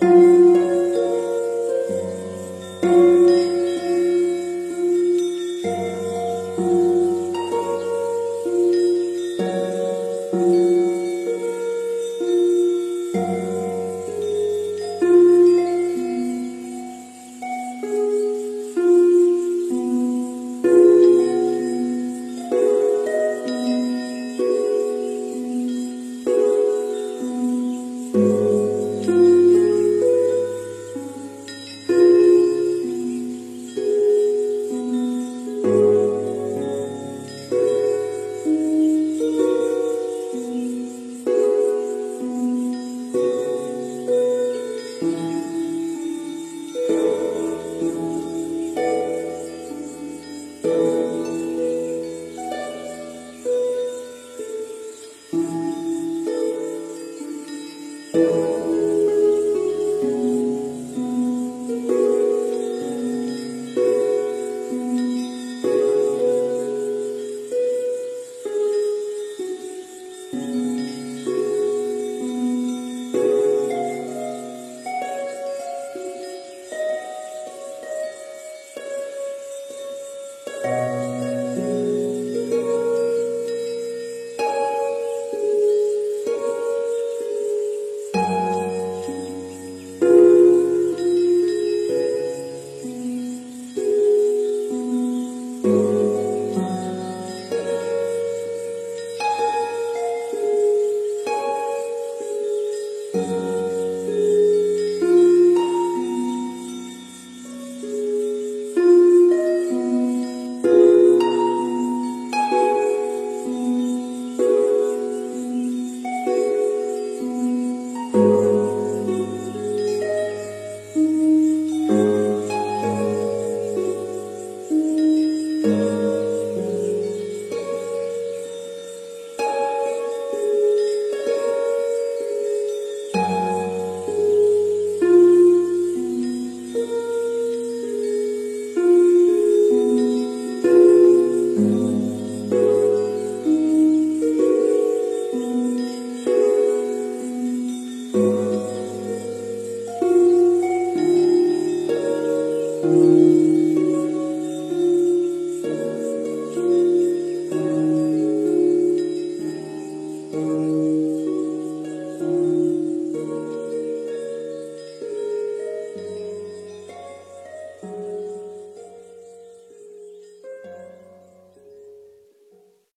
Thank Ooh.